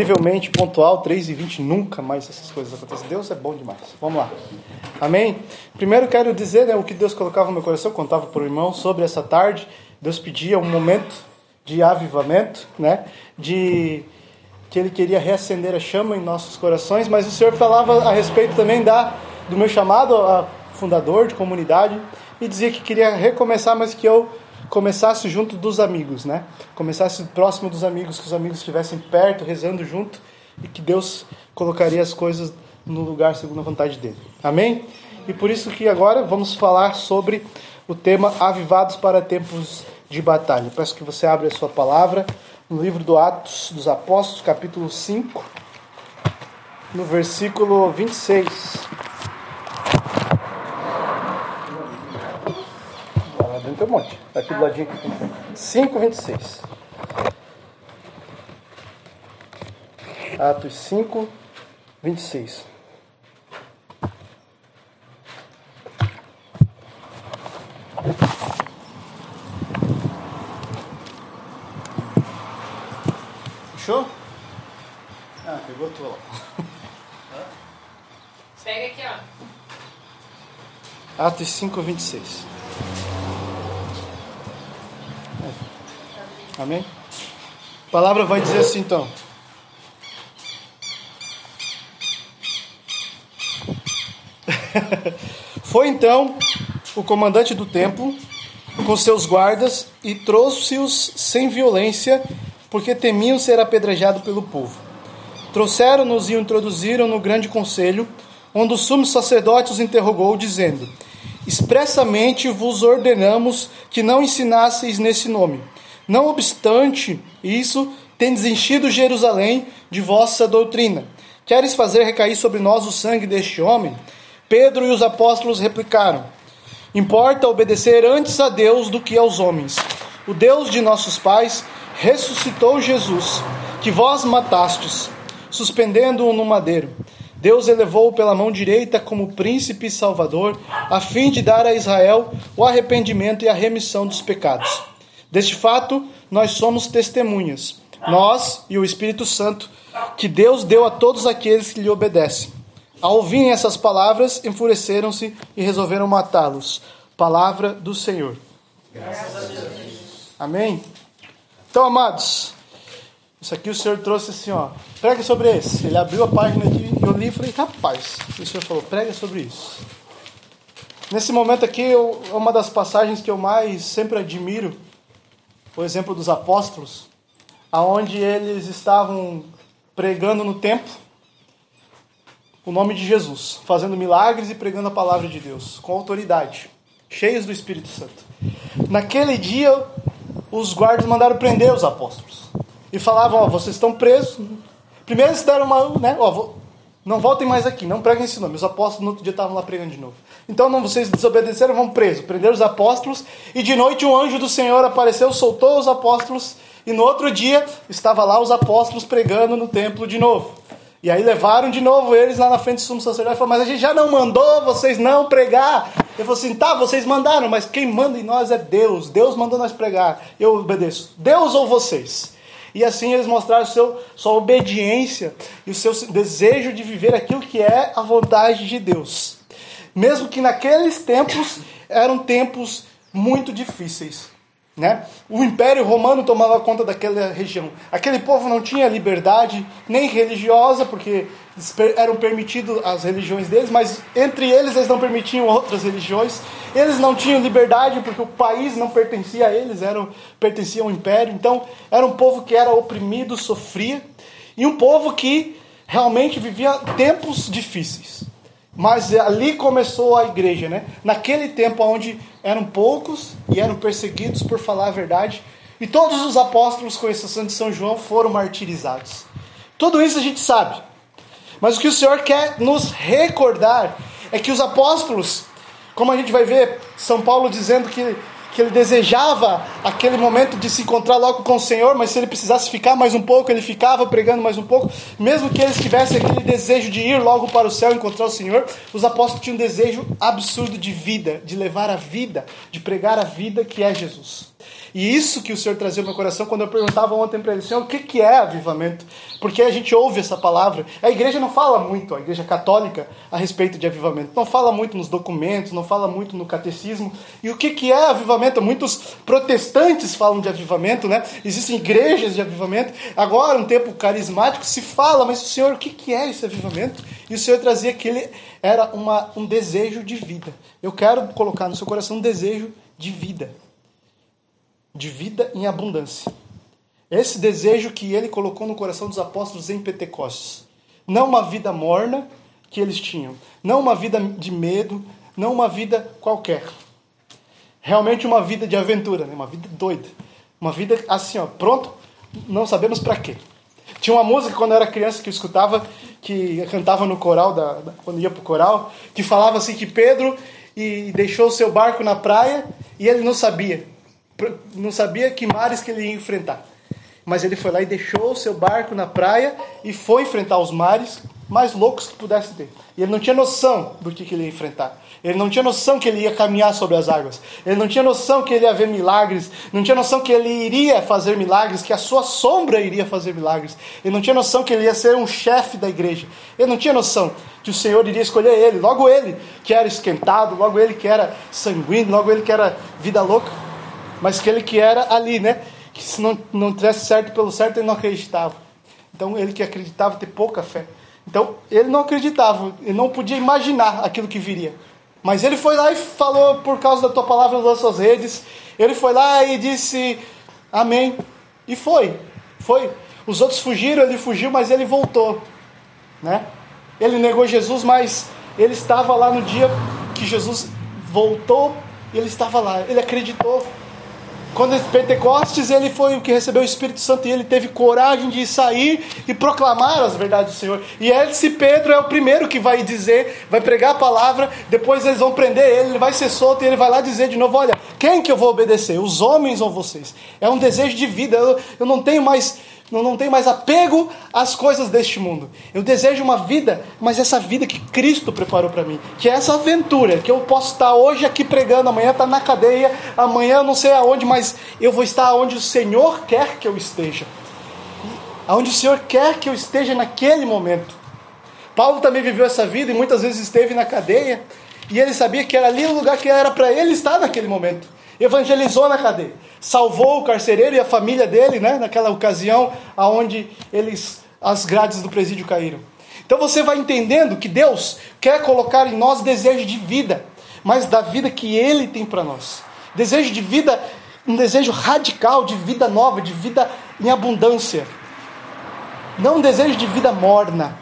Incrivelmente pontual, 3 e 20, nunca mais essas coisas acontecem. Deus é bom demais. Vamos lá. Amém? Primeiro quero dizer né, o que Deus colocava no meu coração, contava para o irmão sobre essa tarde. Deus pedia um momento de avivamento, né? De que Ele queria reacender a chama em nossos corações, mas o Senhor falava a respeito também da, do meu chamado a fundador de comunidade e dizia que queria recomeçar, mas que eu começasse junto dos amigos, né? Começasse próximo dos amigos, que os amigos estivessem perto, rezando junto e que Deus colocaria as coisas no lugar segundo a vontade dele. Amém? E por isso que agora vamos falar sobre o tema Avivados para Tempos de Batalha. Peço que você abra a sua palavra no livro do Atos dos Apóstolos, capítulo 5, no versículo 26. Lá dentro tem um monte. Aqui do ladinho. 5, 26. Atos 5, 26. Fechou? Ah, pegou tua lá. Pega aqui, ó. Atos 5, 26. Amém? A palavra vai dizer assim então. Foi então o comandante do templo com seus guardas e trouxe-os sem violência, porque temiam ser apedrejados pelo povo. Trouxeram-nos e o introduziram no grande conselho, onde o sumo sacerdote os interrogou, dizendo: Expressamente vos ordenamos que não ensinasseis nesse nome. Não obstante isso, tendes enchido Jerusalém de vossa doutrina. Queres fazer recair sobre nós o sangue deste homem? Pedro e os apóstolos replicaram: Importa obedecer antes a Deus do que aos homens. O Deus de nossos pais ressuscitou Jesus, que vós matastes, suspendendo-o no madeiro. Deus elevou-o pela mão direita como príncipe e salvador, a fim de dar a Israel o arrependimento e a remissão dos pecados. Deste fato, nós somos testemunhas, nós e o Espírito Santo, que Deus deu a todos aqueles que lhe obedecem. Ao ouvirem essas palavras, enfureceram-se e resolveram matá-los. Palavra do Senhor. Amém? Então, amados, isso aqui o Senhor trouxe assim, ó. Prega sobre esse. Ele abriu a página aqui e eu li e falei, rapaz. O Senhor falou, prega sobre isso. Nesse momento aqui, é uma das passagens que eu mais sempre admiro, o exemplo dos apóstolos, aonde eles estavam pregando no templo o nome de Jesus, fazendo milagres e pregando a palavra de Deus com autoridade, cheios do Espírito Santo. Naquele dia, os guardas mandaram prender os apóstolos e falavam: ó, vocês estão presos. Primeiro eles deram uma, né, não voltem mais aqui, não preguem esse nome. Os apóstolos no outro dia estavam lá pregando de novo. Então não, vocês desobedeceram, vão presos. Prenderam os apóstolos e de noite um anjo do Senhor apareceu, soltou os apóstolos e no outro dia estava lá os apóstolos pregando no templo de novo. E aí levaram de novo eles lá na frente do sumo sacerdote e falaram, mas a gente já não mandou vocês não pregar. Ele falou assim, tá, vocês mandaram, mas quem manda em nós é Deus. Deus mandou nós pregar. Eu obedeço. Deus ou vocês? E assim eles mostraram seu, sua obediência e o seu desejo de viver aquilo que é a vontade de Deus. Mesmo que naqueles tempos eram tempos muito difíceis. Né? O Império Romano tomava conta daquela região. Aquele povo não tinha liberdade nem religiosa, porque eram permitidas as religiões deles, mas entre eles eles não permitiam outras religiões. Eles não tinham liberdade porque o país não pertencia a eles, eram, pertencia ao Império. Então era um povo que era oprimido, sofria, e um povo que realmente vivia tempos difíceis. Mas ali começou a igreja, né? Naquele tempo onde eram poucos e eram perseguidos por falar a verdade, e todos os apóstolos, com exceção de São João, foram martirizados. Tudo isso a gente sabe. Mas o que o Senhor quer nos recordar é que os apóstolos, como a gente vai ver São Paulo dizendo que que ele desejava aquele momento de se encontrar logo com o Senhor, mas se ele precisasse ficar mais um pouco, ele ficava pregando mais um pouco, mesmo que eles tivessem aquele desejo de ir logo para o céu encontrar o Senhor, os apóstolos tinham um desejo absurdo de vida, de levar a vida, de pregar a vida que é Jesus. E isso que o Senhor trazia no meu coração quando eu perguntava ontem para ele, Senhor, o que, que é avivamento? Porque a gente ouve essa palavra. A igreja não fala muito, a igreja católica, a respeito de avivamento. Não fala muito nos documentos, não fala muito no catecismo. E o que, que é avivamento? Muitos protestantes falam de avivamento, né? Existem igrejas de avivamento. Agora, um tempo carismático, se fala, mas Senhor, o que, que é esse avivamento? E o Senhor trazia que ele era uma, um desejo de vida. Eu quero colocar no seu coração um desejo de vida de vida em abundância. Esse desejo que ele colocou no coração dos apóstolos em Pentecostes. Não uma vida morna que eles tinham, não uma vida de medo, não uma vida qualquer. Realmente uma vida de aventura, né? uma vida doida. Uma vida assim, ó, pronto, não sabemos para quê. Tinha uma música quando eu era criança que eu escutava, que cantava no coral, da, da quando ia pro coral, que falava assim que Pedro e deixou o seu barco na praia e ele não sabia não sabia que mares que ele ia enfrentar. Mas ele foi lá e deixou o seu barco na praia e foi enfrentar os mares mais loucos que pudesse ter. E ele não tinha noção do que, que ele ia enfrentar. Ele não tinha noção que ele ia caminhar sobre as águas. Ele não tinha noção que ele ia ver milagres. Não tinha noção que ele iria fazer milagres, que a sua sombra iria fazer milagres. Ele não tinha noção que ele ia ser um chefe da igreja. Ele não tinha noção que o Senhor iria escolher ele. Logo ele, que era esquentado, logo ele que era sanguíneo, logo ele que era vida louca mas aquele que era ali, né? Que se não, não tivesse certo pelo certo, ele não acreditava. Então, ele que acreditava ter pouca fé. Então, ele não acreditava, ele não podia imaginar aquilo que viria. Mas ele foi lá e falou, por causa da tua palavra, lançou as redes. Ele foi lá e disse amém. E foi, foi. Os outros fugiram, ele fugiu, mas ele voltou. Né? Ele negou Jesus, mas ele estava lá no dia que Jesus voltou, ele estava lá, ele acreditou. Quando Pentecostes ele foi o que recebeu o Espírito Santo e ele teve coragem de sair e proclamar as verdades do Senhor. E esse Pedro é o primeiro que vai dizer, vai pregar a palavra, depois eles vão prender ele, ele vai ser solto e ele vai lá dizer de novo: Olha, quem que eu vou obedecer? Os homens ou vocês? É um desejo de vida. Eu, eu não tenho mais eu não tenho mais apego às coisas deste mundo. Eu desejo uma vida, mas essa vida que Cristo preparou para mim, que é essa aventura, que eu posso estar hoje aqui pregando, amanhã estar na cadeia, amanhã não sei aonde, mas eu vou estar onde o Senhor quer que eu esteja. Aonde o Senhor quer que eu esteja naquele momento. Paulo também viveu essa vida e muitas vezes esteve na cadeia, e ele sabia que era ali o lugar que era para ele estar naquele momento evangelizou na cadeia, salvou o carcereiro e a família dele, né, naquela ocasião aonde eles as grades do presídio caíram. Então você vai entendendo que Deus quer colocar em nós desejo de vida, mas da vida que ele tem para nós. Desejo de vida, um desejo radical de vida nova, de vida em abundância. Não um desejo de vida morna,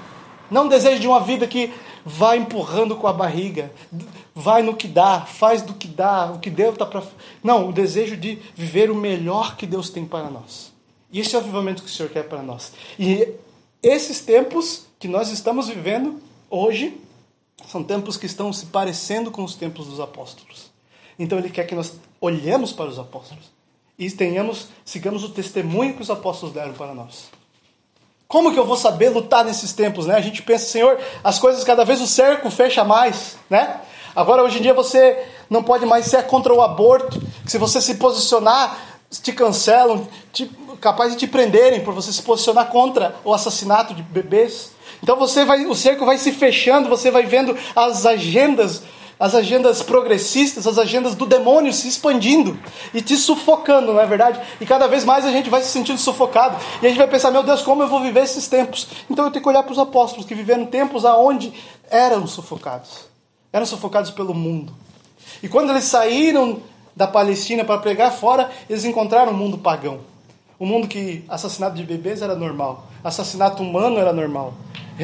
não um desejo de uma vida que vai empurrando com a barriga, vai no que dá, faz do que dá, o que Deus está para. Não, o desejo de viver o melhor que Deus tem para nós. E esse é o avivamento que o Senhor quer para nós. E esses tempos que nós estamos vivendo hoje são tempos que estão se parecendo com os tempos dos apóstolos. Então Ele quer que nós olhemos para os apóstolos e tenhamos, sigamos o testemunho que os apóstolos deram para nós. Como que eu vou saber lutar nesses tempos, né? A gente pensa, Senhor, as coisas cada vez o cerco fecha mais, né? Agora hoje em dia você não pode mais ser contra o aborto, se você se posicionar, te cancelam, te, capaz de te prenderem por você se posicionar contra o assassinato de bebês. Então você vai, o cerco vai se fechando, você vai vendo as agendas as agendas progressistas, as agendas do demônio se expandindo e te sufocando, não é verdade? E cada vez mais a gente vai se sentindo sufocado. E a gente vai pensar, meu Deus, como eu vou viver esses tempos? Então eu tenho que olhar para os apóstolos que viveram tempos aonde eram sufocados. Eram sufocados pelo mundo. E quando eles saíram da Palestina para pregar fora, eles encontraram um mundo pagão. Um mundo que assassinato de bebês era normal, assassinato humano era normal,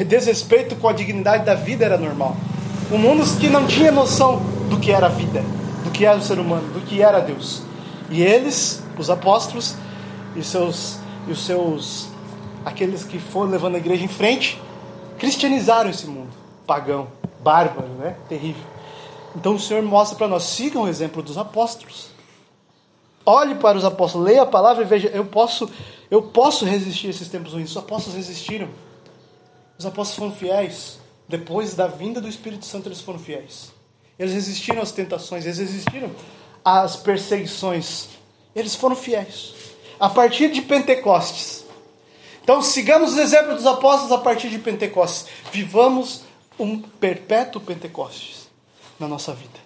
desrespeito com a dignidade da vida era normal. Um mundo que não tinha noção do que era a vida, do que era o ser humano, do que era Deus. E eles, os apóstolos e seus e os seus aqueles que foram levando a igreja em frente, cristianizaram esse mundo pagão, bárbaro, né? Terrível. Então o Senhor mostra para nós, sigam o exemplo dos apóstolos. Olhe para os apóstolos, leia a palavra e veja, eu posso, eu posso resistir a esses tempos ruins. Os apóstolos resistiram. Os apóstolos foram fiéis. Depois da vinda do Espírito Santo, eles foram fiéis. Eles resistiram às tentações, eles resistiram às perseguições Eles foram fiéis. A partir de Pentecostes. Então, sigamos os exemplos dos apóstolos a partir de Pentecostes. Vivamos um perpétuo Pentecostes na nossa vida.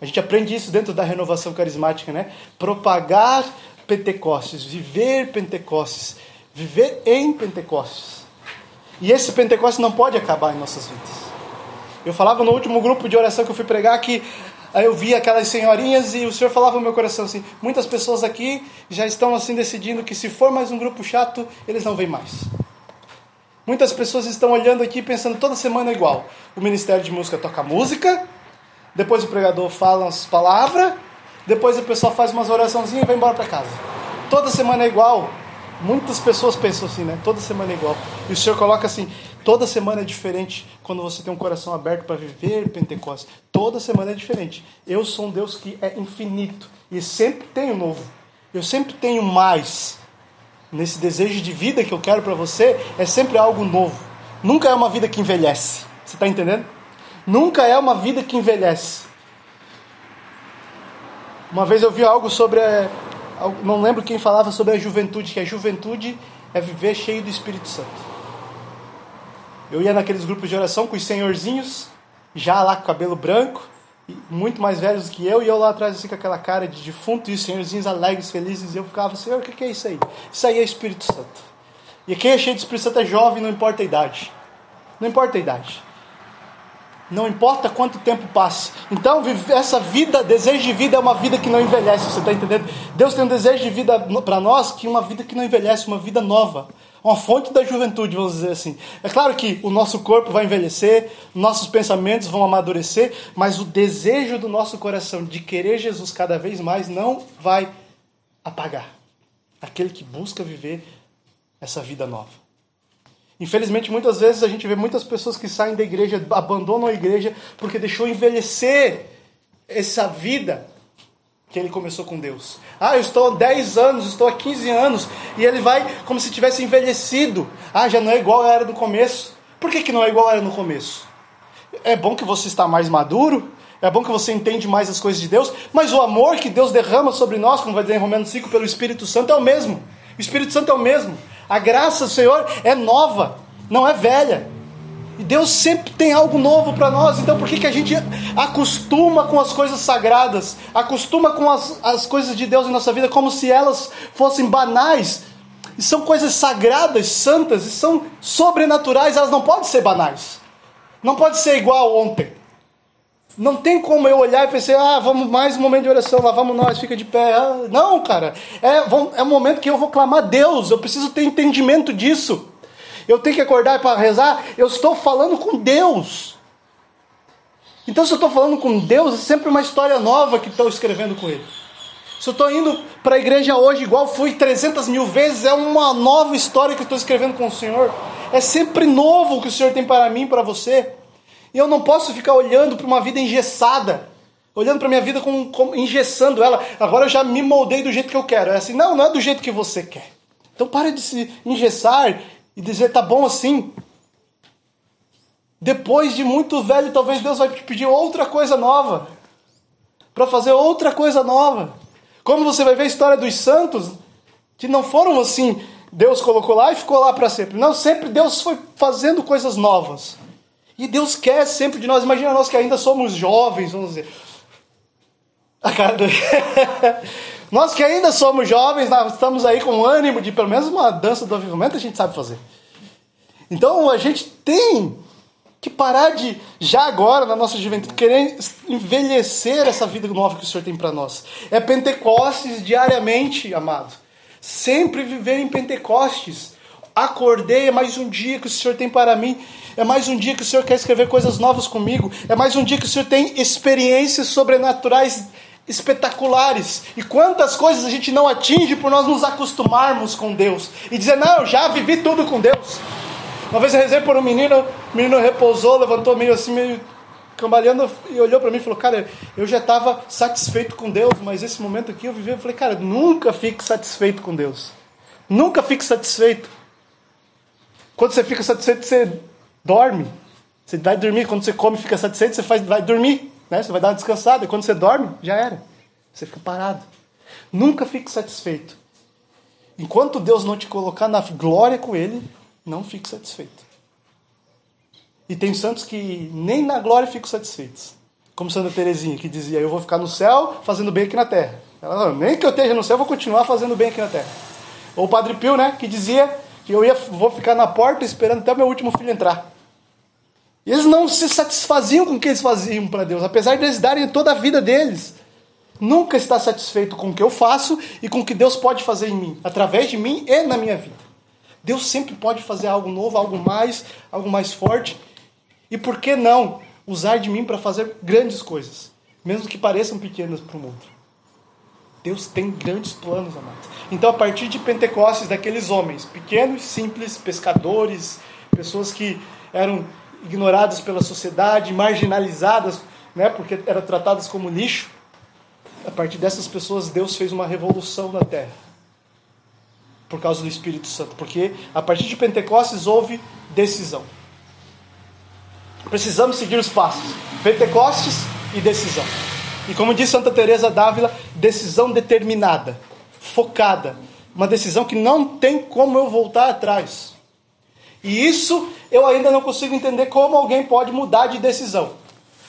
A gente aprende isso dentro da renovação carismática, né? Propagar Pentecostes, viver Pentecostes, viver em Pentecostes. E esse Pentecostes não pode acabar em nossas vidas. Eu falava no último grupo de oração que eu fui pregar que aí eu vi aquelas senhorinhas e o Senhor falava no meu coração assim: muitas pessoas aqui já estão assim decidindo que se for mais um grupo chato, eles não vêm mais. Muitas pessoas estão olhando aqui pensando toda semana igual. O Ministério de Música toca música, depois o pregador fala as palavras, depois o pessoal faz umas oraçãozinhas e vai embora para casa. Toda semana é igual. Muitas pessoas pensam assim, né? Toda semana é igual. E o Senhor coloca assim: Toda semana é diferente quando você tem um coração aberto para viver Pentecostes. Toda semana é diferente. Eu sou um Deus que é infinito e sempre tenho novo. Eu sempre tenho mais. Nesse desejo de vida que eu quero para você, é sempre algo novo. Nunca é uma vida que envelhece. Você está entendendo? Nunca é uma vida que envelhece. Uma vez eu vi algo sobre. A, não lembro quem falava sobre a juventude, que a juventude é viver cheio do Espírito Santo. Eu ia naqueles grupos de oração com os senhorzinhos, já lá com cabelo branco, muito mais velhos que eu, e eu lá atrás assim com aquela cara de defunto, e os senhorzinhos alegres, felizes, e eu ficava, Senhor, o que é isso aí? Isso aí é Espírito Santo. E quem é cheio de Espírito Santo é jovem, não importa a idade. Não importa a idade. Não importa quanto tempo passe. Então, essa vida, desejo de vida é uma vida que não envelhece, você está entendendo? Deus tem um desejo de vida para nós que é uma vida que não envelhece, uma vida nova uma fonte da juventude, vamos dizer assim. É claro que o nosso corpo vai envelhecer, nossos pensamentos vão amadurecer, mas o desejo do nosso coração de querer Jesus cada vez mais não vai apagar. Aquele que busca viver essa vida nova. Infelizmente, muitas vezes a gente vê muitas pessoas que saem da igreja, abandonam a igreja porque deixou envelhecer essa vida que ele começou com Deus. Ah, eu estou há 10 anos, estou há 15 anos, e ele vai como se tivesse envelhecido. Ah, já não é igual era no começo. Por que, que não é igual era no começo? É bom que você está mais maduro, é bom que você entende mais as coisas de Deus, mas o amor que Deus derrama sobre nós, como vai dizer em Romanos 5, pelo Espírito Santo, é o mesmo. O Espírito Santo é o mesmo. A graça do Senhor é nova, não é velha. E Deus sempre tem algo novo para nós. Então por que, que a gente acostuma com as coisas sagradas? Acostuma com as, as coisas de Deus em nossa vida como se elas fossem banais? E são coisas sagradas, santas, e são sobrenaturais, elas não podem ser banais. Não pode ser igual ontem. Não tem como eu olhar e pensar, ah, vamos mais um momento de oração, lá vamos nós, fica de pé. Ah, não, cara. É, é um momento que eu vou clamar a Deus, eu preciso ter entendimento disso eu tenho que acordar para rezar, eu estou falando com Deus. Então, se eu estou falando com Deus, é sempre uma história nova que estou escrevendo com Ele. Se eu estou indo para a igreja hoje, igual fui 300 mil vezes, é uma nova história que estou escrevendo com o Senhor. É sempre novo o que o Senhor tem para mim para você. E eu não posso ficar olhando para uma vida engessada, olhando para minha vida como, como engessando ela. Agora eu já me moldei do jeito que eu quero. É assim, não, não é do jeito que você quer. Então pare de se engessar e dizer tá bom assim. Depois de muito velho, talvez Deus vai te pedir outra coisa nova. Para fazer outra coisa nova. Como você vai ver a história dos santos, que não foram assim, Deus colocou lá e ficou lá para sempre. Não, sempre Deus foi fazendo coisas novas. E Deus quer sempre de nós. Imagina nós que ainda somos jovens, vamos dizer. A cara do... Nós que ainda somos jovens, nós estamos aí com ânimo de pelo menos uma dança do avivamento, a gente sabe fazer. Então a gente tem que parar de, já agora, na nossa juventude, querer envelhecer essa vida nova que o Senhor tem para nós. É Pentecostes diariamente, amado. Sempre viver em Pentecostes. Acordei, é mais um dia que o Senhor tem para mim. É mais um dia que o Senhor quer escrever coisas novas comigo. É mais um dia que o Senhor tem experiências sobrenaturais espetaculares. E quantas coisas a gente não atinge por nós nos acostumarmos com Deus e dizer: Não, eu já vivi tudo com Deus. Uma vez eu rezei por um menino, o menino repousou, levantou meio assim, meio cambaleando e olhou para mim e falou: Cara, eu já estava satisfeito com Deus, mas esse momento aqui eu vivi. Eu falei: Cara, nunca fique satisfeito com Deus. Nunca fique satisfeito. Quando você fica satisfeito, você dorme. Você vai dormir. Quando você come, fica satisfeito, você faz, vai dormir. Né? Você vai dar uma descansada. E quando você dorme, já era. Você fica parado. Nunca fique satisfeito. Enquanto Deus não te colocar na glória com Ele, não fique satisfeito. E tem santos que nem na glória ficam satisfeitos. Como Santa Teresinha, que dizia: Eu vou ficar no céu fazendo bem aqui na terra. Ela, nem que eu esteja no céu, eu vou continuar fazendo bem aqui na terra. Ou o Padre Pio, né, que dizia eu ia, vou ficar na porta esperando até o meu último filho entrar. E eles não se satisfaziam com o que eles faziam para Deus, apesar de eles darem toda a vida deles. Nunca está satisfeito com o que eu faço e com o que Deus pode fazer em mim, através de mim e na minha vida. Deus sempre pode fazer algo novo, algo mais, algo mais forte. E por que não usar de mim para fazer grandes coisas, mesmo que pareçam pequenas para o mundo? Deus tem grandes planos, amados. Então, a partir de Pentecostes, daqueles homens pequenos, simples, pescadores, pessoas que eram ignoradas pela sociedade, marginalizadas, né, porque eram tratadas como lixo, a partir dessas pessoas, Deus fez uma revolução na terra. Por causa do Espírito Santo. Porque a partir de Pentecostes houve decisão. Precisamos seguir os passos. Pentecostes e decisão. E como diz Santa Teresa d'Ávila, decisão determinada, focada, uma decisão que não tem como eu voltar atrás. E isso eu ainda não consigo entender como alguém pode mudar de decisão.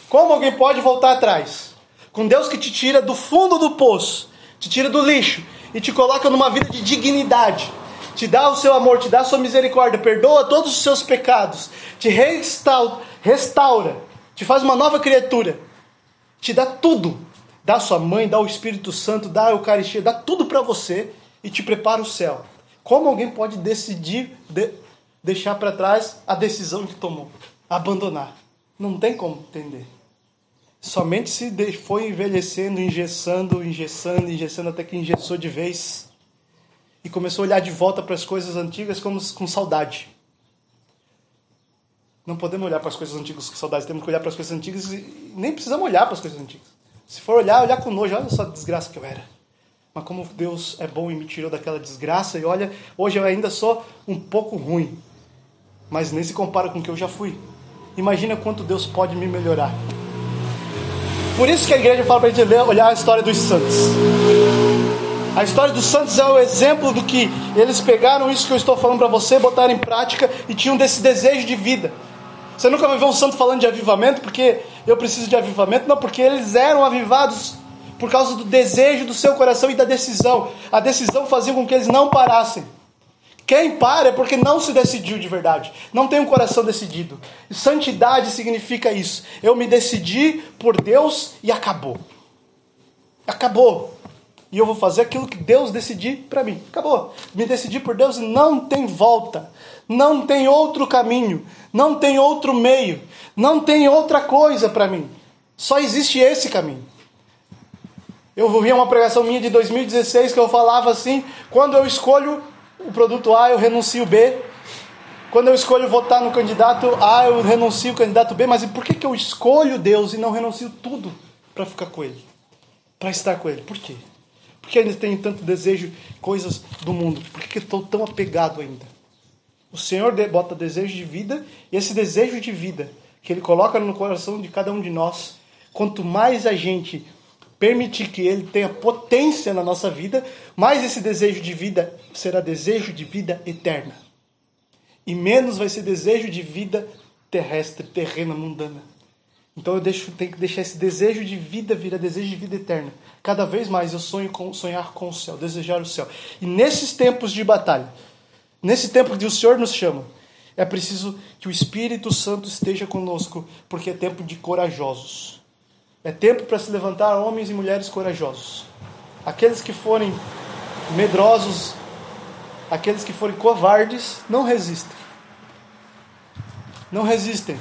Como alguém pode voltar atrás? Com Deus que te tira do fundo do poço, te tira do lixo e te coloca numa vida de dignidade. Te dá o seu amor, te dá a sua misericórdia, perdoa todos os seus pecados, te restaura, restaura te faz uma nova criatura, te dá tudo. Dá sua mãe, dá o Espírito Santo, dá a Eucaristia, dá tudo para você e te prepara o céu. Como alguém pode decidir de, deixar para trás a decisão que tomou? Abandonar. Não tem como entender. Somente se foi envelhecendo, engessando, engessando, engessando até que engessou de vez e começou a olhar de volta para as coisas antigas como com saudade. Não podemos olhar para as coisas antigas com saudade, temos que olhar para as coisas antigas e nem precisamos olhar para as coisas antigas. Se for olhar, olhar com nojo, olha só a desgraça que eu era. Mas como Deus é bom e me tirou daquela desgraça, e olha, hoje eu ainda sou um pouco ruim, mas nem se compara com o que eu já fui. Imagina quanto Deus pode me melhorar. Por isso que a igreja fala para a gente olhar a história dos santos. A história dos santos é o exemplo do que eles pegaram isso que eu estou falando para você, botaram em prática e tinham desse desejo de vida. Você nunca vai ver um santo falando de avivamento porque eu preciso de avivamento, não, porque eles eram avivados por causa do desejo do seu coração e da decisão. A decisão fazia com que eles não parassem. Quem para é porque não se decidiu de verdade, não tem um coração decidido. santidade significa isso. Eu me decidi por Deus e acabou. Acabou. E eu vou fazer aquilo que Deus decidir para mim. Acabou. Me decidi por Deus e não tem volta. Não tem outro caminho. Não tem outro meio. Não tem outra coisa para mim. Só existe esse caminho. Eu ouvi uma pregação minha de 2016 que eu falava assim: quando eu escolho o produto A, eu renuncio B. Quando eu escolho votar no candidato A, eu renuncio o candidato B. Mas por que, que eu escolho Deus e não renuncio tudo para ficar com Ele? Para estar com Ele? Por quê? Por que ainda tenho tanto desejo, coisas do mundo? Por que, estou tão apegado ainda? O Senhor bota desejo de vida e esse desejo de vida que Ele coloca no coração de cada um de nós, quanto mais a gente permitir que ele tenha potência na nossa vida, mais esse desejo de vida será desejo de vida eterna. E menos vai ser desejo de vida terrestre, terrena, mundana. Então eu deixo, tenho que deixar esse desejo de vida virar desejo de vida eterna. Cada vez mais eu sonho com, sonhar com o céu, desejar o céu. E nesses tempos de batalha, nesse tempo que o Senhor nos chama, é preciso que o Espírito Santo esteja conosco, porque é tempo de corajosos é tempo para se levantar homens e mulheres corajosos. Aqueles que forem medrosos, aqueles que forem covardes, não resistem. Não resistem.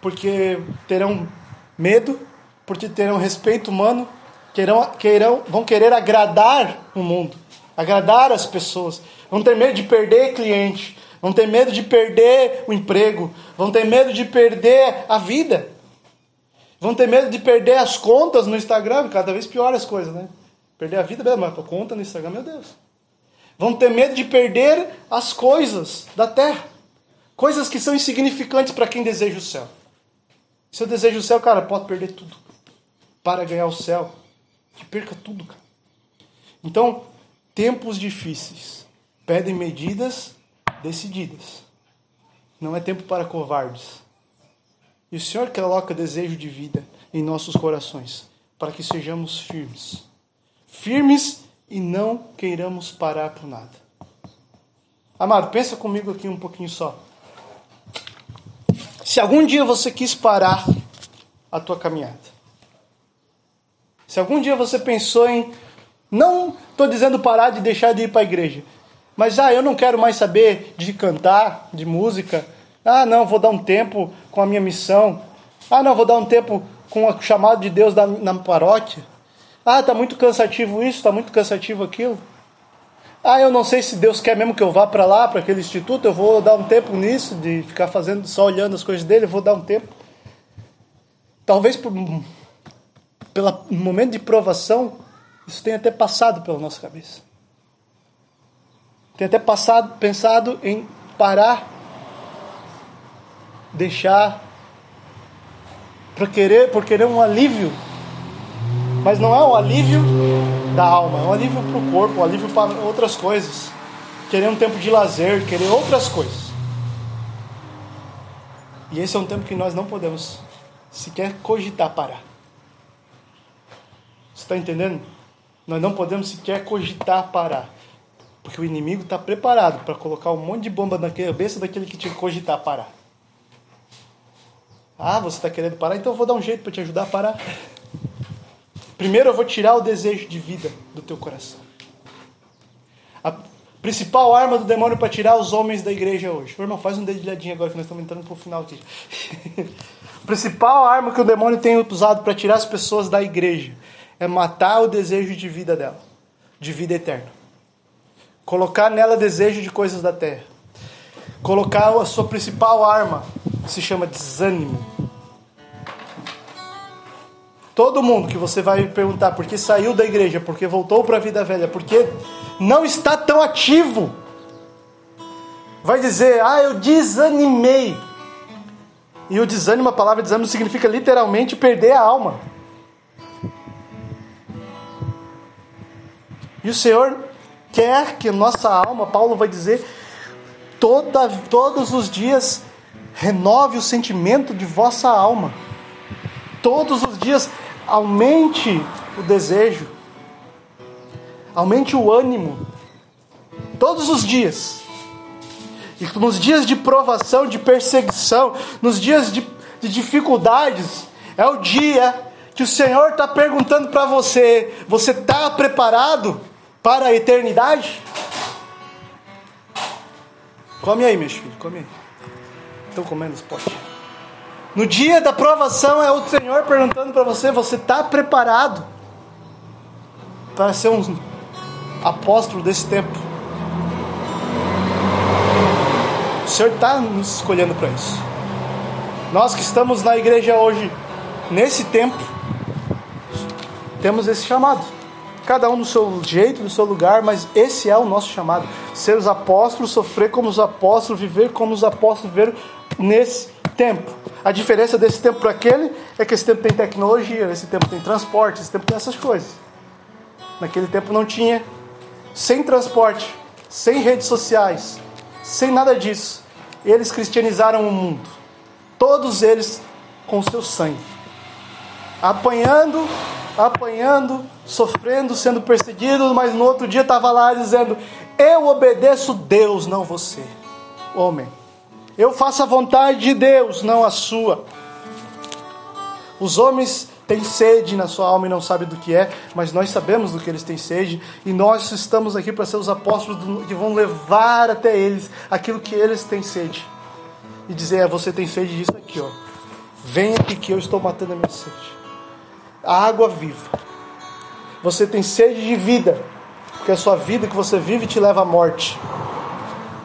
Porque terão medo, porque terão respeito humano, queirão, queirão, vão querer agradar o mundo, agradar as pessoas, vão ter medo de perder cliente, vão ter medo de perder o emprego, vão ter medo de perder a vida. Vão ter medo de perder as contas no Instagram, cada vez pior as coisas, né? Perder a vida, mas conta no Instagram, meu Deus. Vão ter medo de perder as coisas da terra. Coisas que são insignificantes para quem deseja o céu. Se eu desejo o céu, cara, pode perder tudo. Para ganhar o céu. que perca tudo, cara. Então, tempos difíceis pedem medidas decididas. Não é tempo para covardes. E o Senhor coloca desejo de vida em nossos corações, para que sejamos firmes. Firmes e não queiramos parar por nada. Amado, pensa comigo aqui um pouquinho só. Se algum dia você quis parar a tua caminhada, se algum dia você pensou em, não estou dizendo parar de deixar de ir para a igreja, mas ah, eu não quero mais saber de cantar, de música. Ah, não, vou dar um tempo com a minha missão. Ah, não, vou dar um tempo com o chamado de Deus na, paróquia. Ah, está muito cansativo isso, está muito cansativo aquilo. Ah, eu não sei se Deus quer mesmo que eu vá para lá, para aquele instituto, eu vou dar um tempo nisso, de ficar fazendo, só olhando as coisas dele, eu vou dar um tempo. Talvez por pelo momento de provação, isso tenha até passado pela nossa cabeça. Tenha até passado, pensado em parar, deixar, por querer, por querer um alívio. Mas não é um alívio da alma, é um alívio para o corpo, um alívio para outras coisas. Querer um tempo de lazer, querer outras coisas. E esse é um tempo que nós não podemos sequer cogitar parar. Você está entendendo? Nós não podemos sequer cogitar parar. Porque o inimigo está preparado para colocar um monte de bomba na cabeça daquele que te cogitar parar. Ah, você está querendo parar? Então eu vou dar um jeito para te ajudar a parar. Primeiro eu vou tirar o desejo de vida do teu coração. A principal arma do demônio para tirar os homens da igreja hoje. Ô, irmão, faz um dedilhadinho agora que nós estamos entrando para o final aqui. a principal arma que o demônio tem usado para tirar as pessoas da igreja é matar o desejo de vida dela, de vida eterna. Colocar nela desejo de coisas da terra. Colocar a sua principal arma, se chama desânimo Todo mundo que você vai perguntar por que saiu da igreja, porque voltou para a vida velha, porque não está tão ativo, vai dizer: Ah, eu desanimei. E o desânimo, a palavra desânimo significa literalmente perder a alma. E o Senhor quer que nossa alma, Paulo vai dizer, toda, todos os dias renove o sentimento de vossa alma. Todos os dias aumente o desejo, aumente o ânimo, todos os dias. E nos dias de provação, de perseguição, nos dias de, de dificuldades, é o dia que o Senhor está perguntando para você: você está preparado para a eternidade? Come aí, meus filhos, come aí. Estão comendo os potes. No dia da provação é o Senhor perguntando para você: você está preparado para ser um apóstolo desse tempo? O Senhor está nos escolhendo para isso. Nós que estamos na igreja hoje, nesse tempo, temos esse chamado. Cada um do seu jeito, do seu lugar, mas esse é o nosso chamado. Ser os apóstolos, sofrer como os apóstolos, viver como os apóstolos viveram nesse tempo. A diferença desse tempo para aquele é que esse tempo tem tecnologia, esse tempo tem transporte, esse tempo tem essas coisas. Naquele tempo não tinha. Sem transporte, sem redes sociais, sem nada disso. Eles cristianizaram o mundo. Todos eles com seu sangue. Apanhando, apanhando, sofrendo, sendo perseguido, mas no outro dia estava lá dizendo: Eu obedeço Deus, não você, homem. Eu faço a vontade de Deus, não a sua. Os homens têm sede na sua alma e não sabem do que é, mas nós sabemos do que eles têm sede e nós estamos aqui para ser os apóstolos que vão levar até eles aquilo que eles têm sede e dizer: é, você tem sede disso aqui, ó. Venha aqui que eu estou matando a minha sede. A água viva. Você tem sede de vida, porque a sua vida que você vive te leva à morte.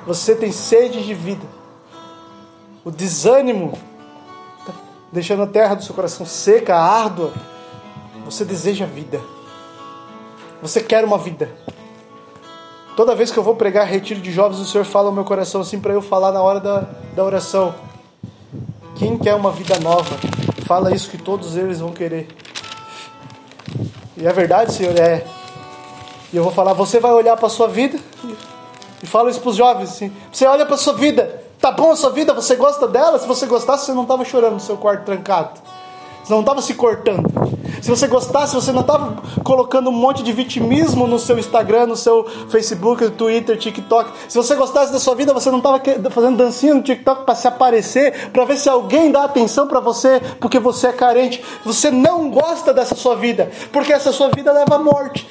Você tem sede de vida o desânimo, deixando a terra do seu coração seca, árdua, você deseja vida. Você quer uma vida. Toda vez que eu vou pregar retiro de jovens, o Senhor fala ao meu coração assim para eu falar na hora da, da oração. Quem quer uma vida nova? Fala isso que todos eles vão querer. E é verdade, Senhor, é. E eu vou falar, você vai olhar para sua vida e, falo isso para os jovens assim. Você olha para sua vida, tá bom a sua vida, você gosta dela? Se você gostasse, você não estava chorando no seu quarto trancado. Você não estava se cortando. Se você gostasse, você não estava colocando um monte de vitimismo no seu Instagram, no seu Facebook, Twitter, TikTok. Se você gostasse da sua vida, você não estava fazendo dancinha no TikTok para se aparecer, para ver se alguém dá atenção para você, porque você é carente. Você não gosta dessa sua vida, porque essa sua vida leva à morte.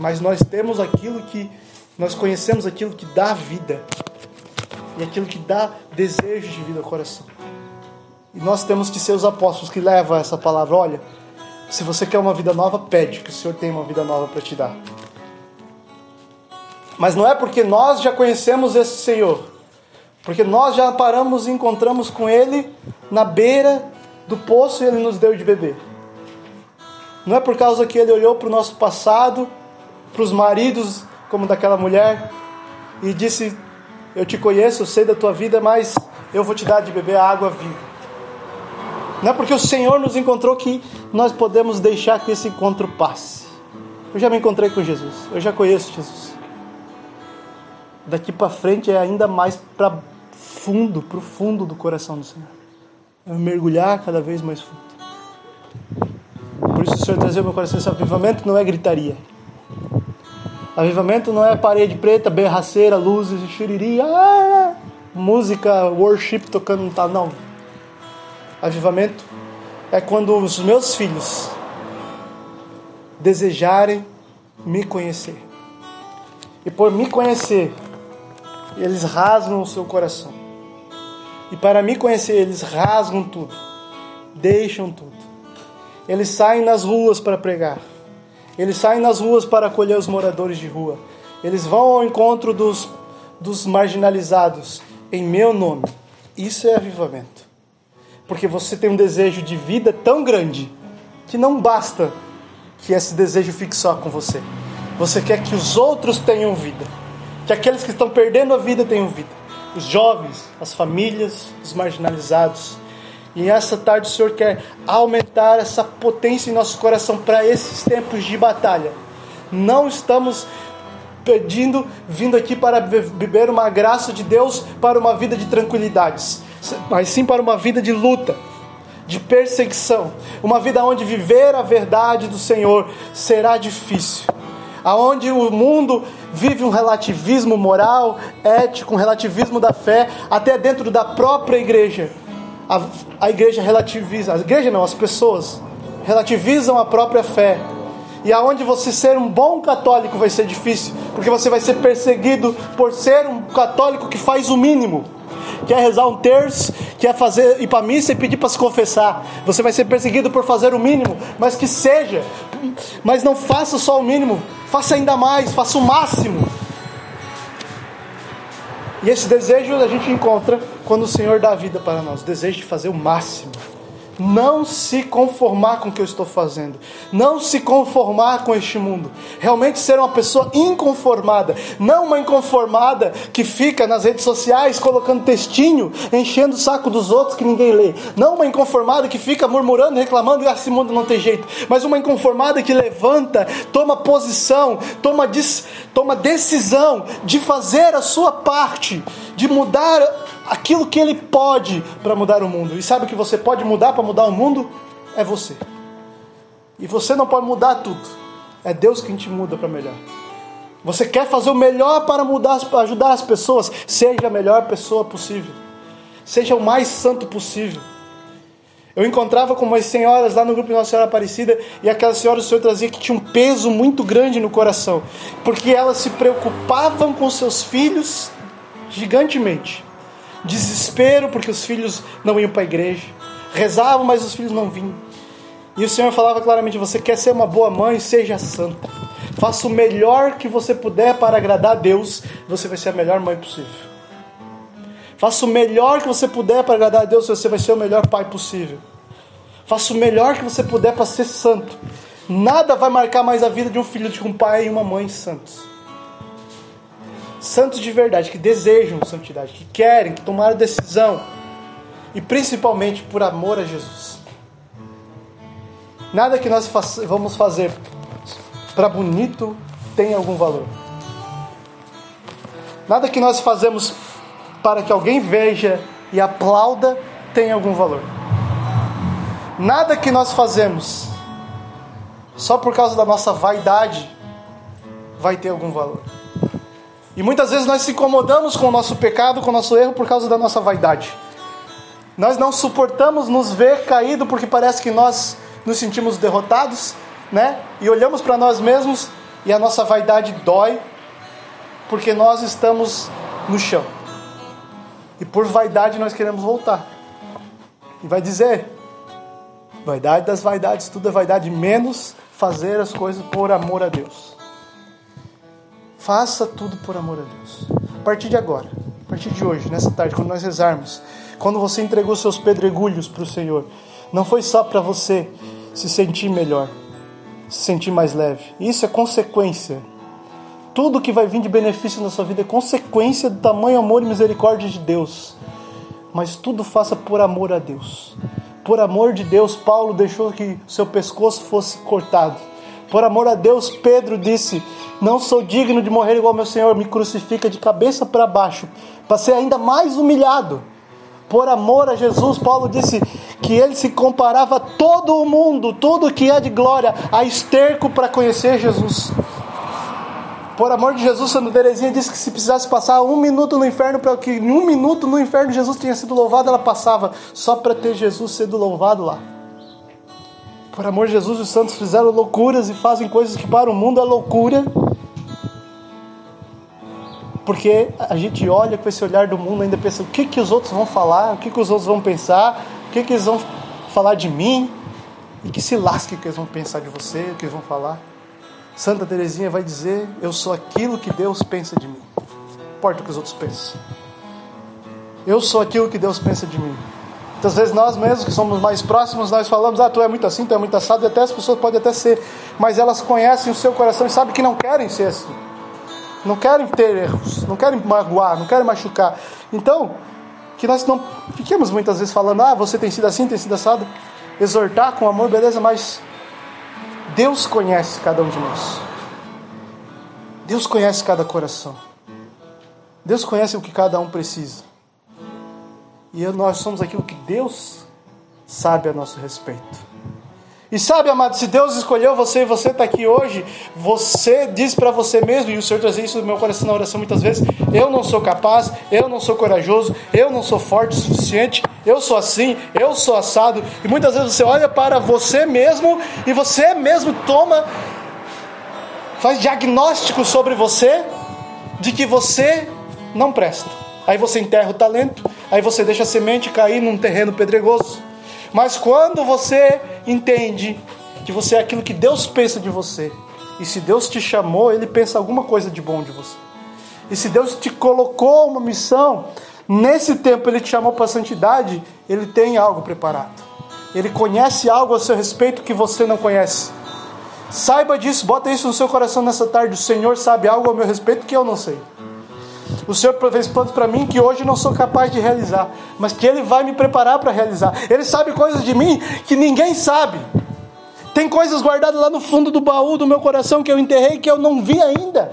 Mas nós temos aquilo que nós conhecemos aquilo que dá vida e aquilo que dá desejo de vida ao coração. E nós temos que ser os apóstolos que levam essa palavra. Olha, se você quer uma vida nova, pede que o Senhor tenha uma vida nova para te dar. Mas não é porque nós já conhecemos esse Senhor, porque nós já paramos e encontramos com Ele na beira do poço e Ele nos deu de beber. Não é por causa que Ele olhou para o nosso passado, para os maridos, como daquela mulher, e disse: Eu te conheço, sei da tua vida, mas eu vou te dar de beber a água viva. Não é porque o Senhor nos encontrou que nós podemos deixar que esse encontro passe. Eu já me encontrei com Jesus, eu já conheço Jesus. Daqui para frente é ainda mais para fundo, para o fundo do coração do Senhor. É mergulhar cada vez mais fundo. Por isso o Senhor trazeu meu coração esse avivamento não é gritaria. Avivamento não é parede preta, berraceira, luzes, xiriri, ah, música, worship tocando no tal, não Avivamento é quando os meus filhos desejarem me conhecer. E por me conhecer, eles rasgam o seu coração. E para me conhecer, eles rasgam tudo, deixam tudo. Eles saem nas ruas para pregar. Eles saem nas ruas para acolher os moradores de rua. Eles vão ao encontro dos, dos marginalizados em meu nome. Isso é avivamento porque você tem um desejo de vida tão grande que não basta que esse desejo fique só com você. Você quer que os outros tenham vida, que aqueles que estão perdendo a vida tenham vida. Os jovens, as famílias, os marginalizados. E essa tarde o Senhor quer aumentar essa potência em nosso coração para esses tempos de batalha. Não estamos pedindo, vindo aqui para beber uma graça de Deus para uma vida de tranquilidades mas sim para uma vida de luta, de perseguição, uma vida onde viver a verdade do Senhor será difícil, aonde o mundo vive um relativismo moral, ético, um relativismo da fé, até dentro da própria igreja. A, a igreja relativiza, a igreja não, as pessoas relativizam a própria fé. E aonde você ser um bom católico vai ser difícil, porque você vai ser perseguido por ser um católico que faz o mínimo quer rezar um terço, quer fazer ir para missa e pedir para se confessar. Você vai ser perseguido por fazer o mínimo, mas que seja. Mas não faça só o mínimo, faça ainda mais, faça o máximo. E esse desejo a gente encontra quando o Senhor dá a vida para nós, o desejo de fazer o máximo não se conformar com o que eu estou fazendo, não se conformar com este mundo, realmente ser uma pessoa inconformada, não uma inconformada que fica nas redes sociais colocando textinho, enchendo o saco dos outros que ninguém lê, não uma inconformada que fica murmurando, reclamando, ah, esse mundo não tem jeito, mas uma inconformada que levanta, toma posição, toma, toma decisão de fazer a sua parte, de mudar aquilo que ele pode para mudar o mundo. E sabe o que você pode mudar para mudar o mundo? É você. E você não pode mudar tudo. É Deus quem te muda para melhor. Você quer fazer o melhor para mudar, para ajudar as pessoas? Seja a melhor pessoa possível. Seja o mais santo possível. Eu encontrava com umas senhoras lá no grupo de Nossa Senhora Aparecida e aquelas senhoras o Senhor trazia que tinha um peso muito grande no coração, porque elas se preocupavam com seus filhos gigantemente desespero porque os filhos não iam para a igreja, rezavam, mas os filhos não vinham. E o Senhor falava claramente: você quer ser uma boa mãe, seja santa. Faça o melhor que você puder para agradar a Deus, você vai ser a melhor mãe possível. Faça o melhor que você puder para agradar a Deus, você vai ser o melhor pai possível. Faça o melhor que você puder para ser santo. Nada vai marcar mais a vida de um filho de um pai e uma mãe santos santos de verdade, que desejam santidade, que querem, que tomaram decisão, e principalmente por amor a Jesus. Nada que nós vamos fazer para bonito tem algum valor. Nada que nós fazemos para que alguém veja e aplauda tem algum valor. Nada que nós fazemos só por causa da nossa vaidade vai ter algum valor. E muitas vezes nós se incomodamos com o nosso pecado, com o nosso erro por causa da nossa vaidade. Nós não suportamos nos ver caído porque parece que nós nos sentimos derrotados, né? E olhamos para nós mesmos e a nossa vaidade dói porque nós estamos no chão. E por vaidade nós queremos voltar. E vai dizer: vaidade das vaidades, tudo é vaidade, menos fazer as coisas por amor a Deus. Faça tudo por amor a Deus. A partir de agora, a partir de hoje, nessa tarde, quando nós rezarmos, quando você entregou seus pedregulhos para o Senhor, não foi só para você se sentir melhor, se sentir mais leve. Isso é consequência. Tudo que vai vir de benefício na sua vida é consequência do tamanho amor e misericórdia de Deus. Mas tudo faça por amor a Deus. Por amor de Deus, Paulo deixou que seu pescoço fosse cortado. Por amor a Deus, Pedro disse: Não sou digno de morrer igual meu Senhor, me crucifica de cabeça para baixo, para ser ainda mais humilhado. Por amor a Jesus, Paulo disse que ele se comparava a todo o mundo, tudo que é de glória, a esterco para conhecer Jesus. Por amor de Jesus, Santa Teresinha disse que se precisasse passar um minuto no inferno, para que em um minuto no inferno Jesus tinha sido louvado, ela passava só para ter Jesus sendo louvado lá. Por amor de Jesus, os santos fizeram loucuras e fazem coisas que para o mundo é loucura. Porque a gente olha com esse olhar do mundo ainda pensa: o que, que os outros vão falar, o que, que os outros vão pensar, o que, que eles vão falar de mim, e que se lasque o que eles vão pensar de você, o que eles vão falar. Santa Teresinha vai dizer: Eu sou aquilo que Deus pensa de mim. Não importa o que os outros pensam. Eu sou aquilo que Deus pensa de mim. Muitas vezes nós mesmos que somos mais próximos, nós falamos, ah, tu é muito assim, tu é muito assado, e até as pessoas podem até ser, mas elas conhecem o seu coração e sabem que não querem ser assim. Não querem ter erros, não querem magoar, não querem machucar. Então, que nós não fiquemos muitas vezes falando, ah, você tem sido assim, tem sido assado. Exortar com amor, beleza, mas Deus conhece cada um de nós. Deus conhece cada coração. Deus conhece o que cada um precisa. E nós somos aquilo que Deus sabe a nosso respeito. E sabe, amado, se Deus escolheu você e você está aqui hoje, você diz para você mesmo, e o Senhor traz isso no meu coração na oração muitas vezes: eu não sou capaz, eu não sou corajoso, eu não sou forte o suficiente, eu sou assim, eu sou assado. E muitas vezes você olha para você mesmo e você mesmo toma, faz diagnóstico sobre você de que você não presta. Aí você enterra o talento, aí você deixa a semente cair num terreno pedregoso. Mas quando você entende que você é aquilo que Deus pensa de você, e se Deus te chamou, Ele pensa alguma coisa de bom de você. E se Deus te colocou uma missão, nesse tempo Ele te chamou para a santidade, Ele tem algo preparado. Ele conhece algo a seu respeito que você não conhece. Saiba disso, bota isso no seu coração nessa tarde. O Senhor sabe algo a meu respeito que eu não sei. O Senhor fez planos para mim que hoje não sou capaz de realizar, mas que Ele vai me preparar para realizar. Ele sabe coisas de mim que ninguém sabe. Tem coisas guardadas lá no fundo do baú do meu coração que eu enterrei que eu não vi ainda.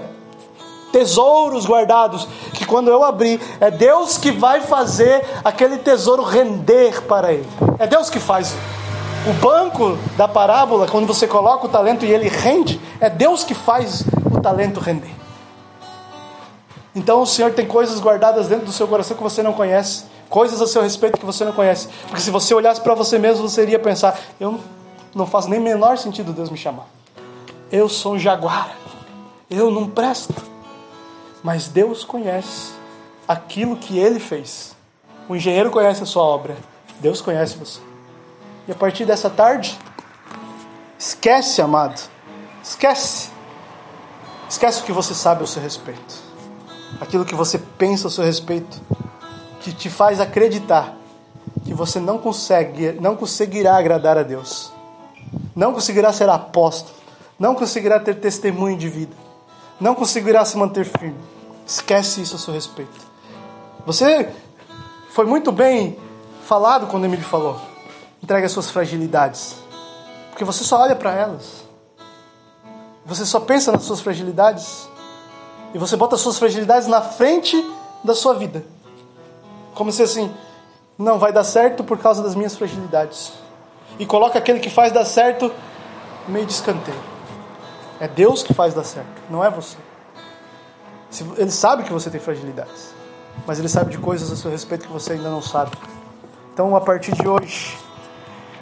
Tesouros guardados que quando eu abrir, é Deus que vai fazer aquele tesouro render para Ele. É Deus que faz. O banco da parábola, quando você coloca o talento e ele rende, é Deus que faz o talento render. Então o Senhor tem coisas guardadas dentro do seu coração que você não conhece, coisas a seu respeito que você não conhece. Porque se você olhasse para você mesmo, você iria pensar: eu não faz nem menor sentido Deus me chamar. Eu sou um jaguar, eu não presto. Mas Deus conhece aquilo que Ele fez. O engenheiro conhece a sua obra, Deus conhece você. E a partir dessa tarde, esquece, amado, esquece. Esquece o que você sabe ao seu respeito aquilo que você pensa a seu respeito, que te faz acreditar que você não consegue, não conseguirá agradar a Deus, não conseguirá ser apóstolo, não conseguirá ter testemunho de vida, não conseguirá se manter firme. Esquece isso a seu respeito. Você foi muito bem falado quando Emílio falou. Entregue as suas fragilidades. Porque você só olha para elas. Você só pensa nas suas fragilidades. E você bota as suas fragilidades na frente da sua vida. Como se assim, não vai dar certo por causa das minhas fragilidades. E coloca aquele que faz dar certo meio de escanteio. É Deus que faz dar certo, não é você. Ele sabe que você tem fragilidades, mas ele sabe de coisas a seu respeito que você ainda não sabe. Então, a partir de hoje,